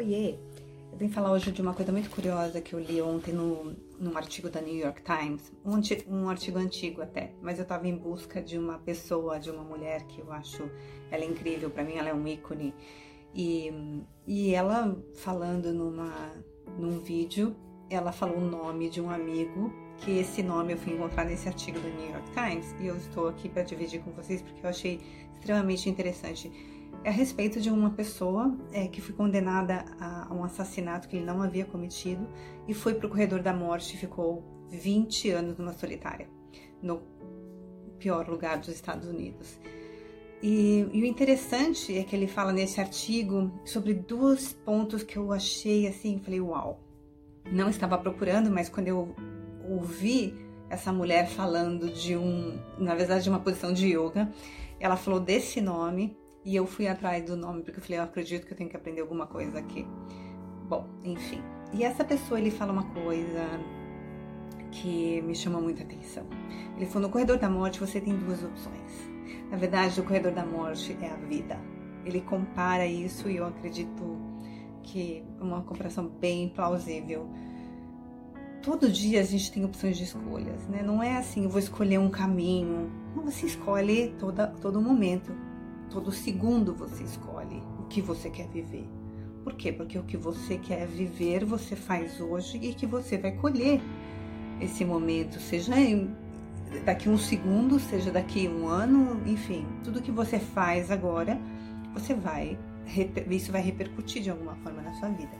Oiê! Eu vim falar hoje de uma coisa muito curiosa que eu li ontem no, num artigo da New York Times, um, um artigo antigo até, mas eu estava em busca de uma pessoa, de uma mulher que eu acho ela é incrível, para mim ela é um ícone. E, e ela falando numa, num vídeo, ela falou o nome de um amigo, que esse nome eu fui encontrar nesse artigo do New York Times, e eu estou aqui para dividir com vocês porque eu achei extremamente interessante a respeito de uma pessoa é, que foi condenada a, um assassinato que ele não havia cometido e foi para o corredor da morte e ficou 20 anos numa solitária, no pior lugar dos Estados Unidos. E, e, o interessante é que ele fala nesse artigo sobre dois pontos que eu achei assim, falei, uau. Não estava procurando, mas quando eu ouvi essa mulher falando de um, na verdade, de uma posição de yoga, ela falou desse nome e eu fui atrás do nome porque eu falei, eu acredito que eu tenho que aprender alguma coisa aqui. Bom, enfim. E essa pessoa ele fala uma coisa que me chama muita atenção. Ele falou: no corredor da morte você tem duas opções. Na verdade, o corredor da morte é a vida. Ele compara isso e eu acredito que é uma comparação bem plausível. Todo dia a gente tem opções de escolhas, né? Não é assim, eu vou escolher um caminho. Não, você escolhe toda, todo momento. Todo segundo você escolhe o que você quer viver. Por quê? Porque o que você quer viver você faz hoje e que você vai colher esse momento, seja daqui um segundo, seja daqui um ano, enfim, tudo que você faz agora, você vai isso vai repercutir de alguma forma na sua vida.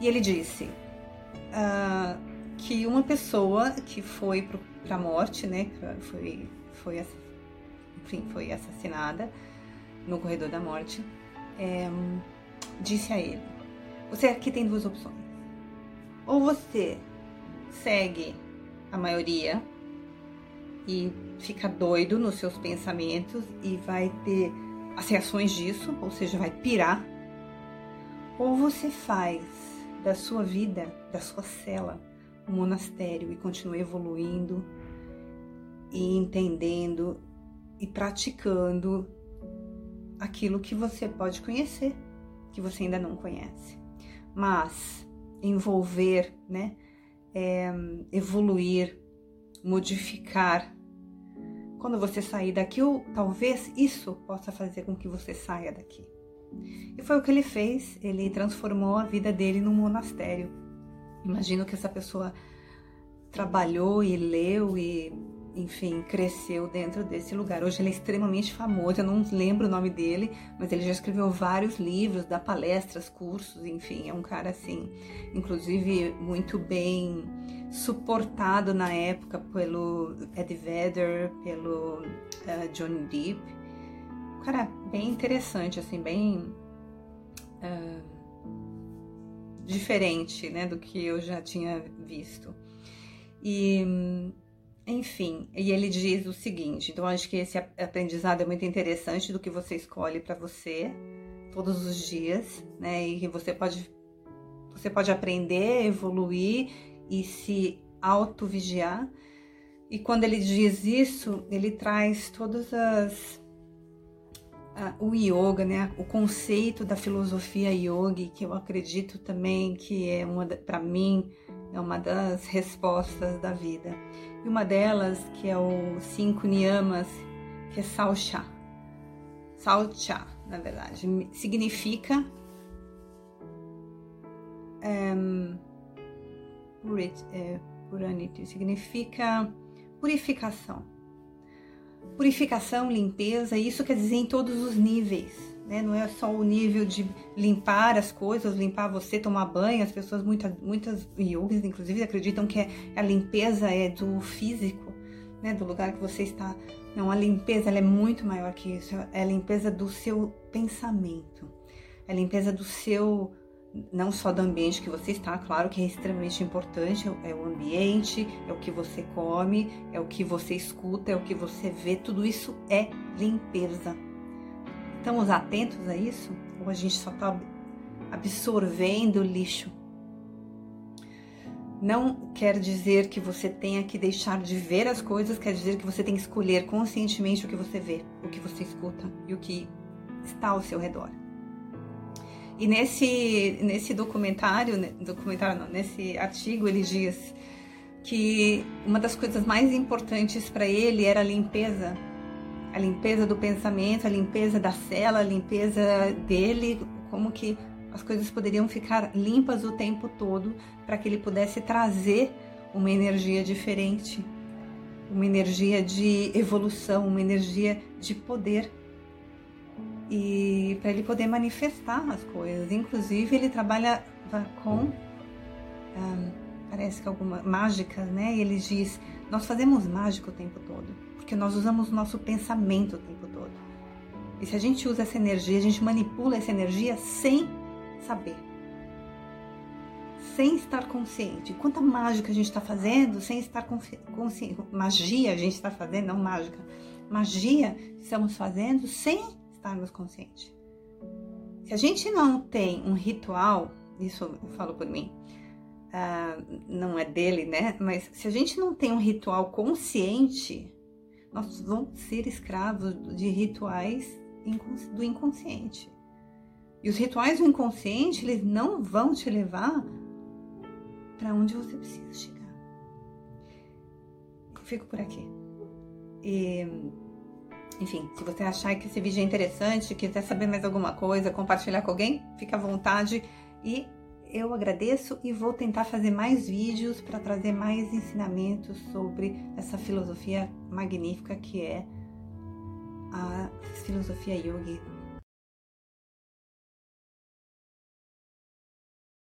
E ele disse uh, que uma pessoa que foi para a morte, né, foi foi enfim, foi assassinada no corredor da morte, é, disse a ele: Você aqui tem duas opções. Ou você segue a maioria e fica doido nos seus pensamentos e vai ter as reações disso, ou seja, vai pirar, ou você faz da sua vida, da sua cela, um monastério e continua evoluindo e entendendo e praticando aquilo que você pode conhecer, que você ainda não conhece. Mas envolver, né, é, evoluir, modificar. Quando você sair daqui, ou talvez isso possa fazer com que você saia daqui. E foi o que ele fez, ele transformou a vida dele num monastério. Imagino que essa pessoa trabalhou e leu e enfim, cresceu dentro desse lugar. Hoje ele é extremamente famoso, eu não lembro o nome dele, mas ele já escreveu vários livros, dá palestras, cursos, enfim, é um cara assim, inclusive muito bem suportado na época pelo Ed Vedder, pelo uh, Johnny Depp. Um cara bem interessante, assim, bem uh, diferente, né, do que eu já tinha visto. E enfim, e ele diz o seguinte: então acho que esse aprendizado é muito interessante do que você escolhe para você todos os dias, né? E que você pode você pode aprender, evoluir e se auto-vigiar. E quando ele diz isso, ele traz todas as o yoga, né? O conceito da filosofia yogi, que eu acredito também que é uma para mim é uma das respostas da vida. E uma delas, que é o cinco niyamas, que é Saucha. Saucha, na verdade, significa um, purit, é, puranity, significa purificação. Purificação, limpeza, isso quer dizer em todos os níveis né? Não é só o nível de limpar as coisas, limpar você, tomar banho. As pessoas, muitas, muitas yogis, inclusive, acreditam que é, a limpeza é do físico, né? Do lugar que você está. Não, a limpeza é muito maior que isso. É a limpeza do seu pensamento. É a limpeza do seu não só do ambiente que você está, claro que é extremamente importante, é o ambiente, é o que você come, é o que você escuta, é o que você vê, tudo isso é limpeza. Estamos atentos a isso? Ou a gente só está absorvendo lixo? Não quer dizer que você tenha que deixar de ver as coisas, quer dizer que você tem que escolher conscientemente o que você vê, o que você escuta e o que está ao seu redor. E nesse, nesse documentário, documentário não, nesse artigo, ele diz que uma das coisas mais importantes para ele era a limpeza. A limpeza do pensamento, a limpeza da cela, a limpeza dele, como que as coisas poderiam ficar limpas o tempo todo para que ele pudesse trazer uma energia diferente, uma energia de evolução, uma energia de poder e para ele poder manifestar as coisas. Inclusive ele trabalha com um, parece que alguma mágica, né? E ele diz: nós fazemos mágica o tempo todo, porque nós usamos o nosso pensamento o tempo todo. E se a gente usa essa energia, a gente manipula essa energia sem saber, sem estar consciente. Quanta mágica a gente está fazendo sem estar consciente. Magia a gente está fazendo, não mágica. Magia estamos fazendo sem estarmos conscientes. Se a gente não tem um ritual, isso eu falo por mim, uh, não é dele, né? Mas se a gente não tem um ritual consciente, nós vamos ser escravos de rituais do inconsciente. E os rituais do inconsciente, eles não vão te levar para onde você precisa chegar. Eu fico por aqui. E, enfim, se você achar que esse vídeo é interessante, quiser saber mais alguma coisa, compartilhar com alguém, fica à vontade. E eu agradeço e vou tentar fazer mais vídeos para trazer mais ensinamentos sobre essa filosofia magnífica que é a filosofia yogi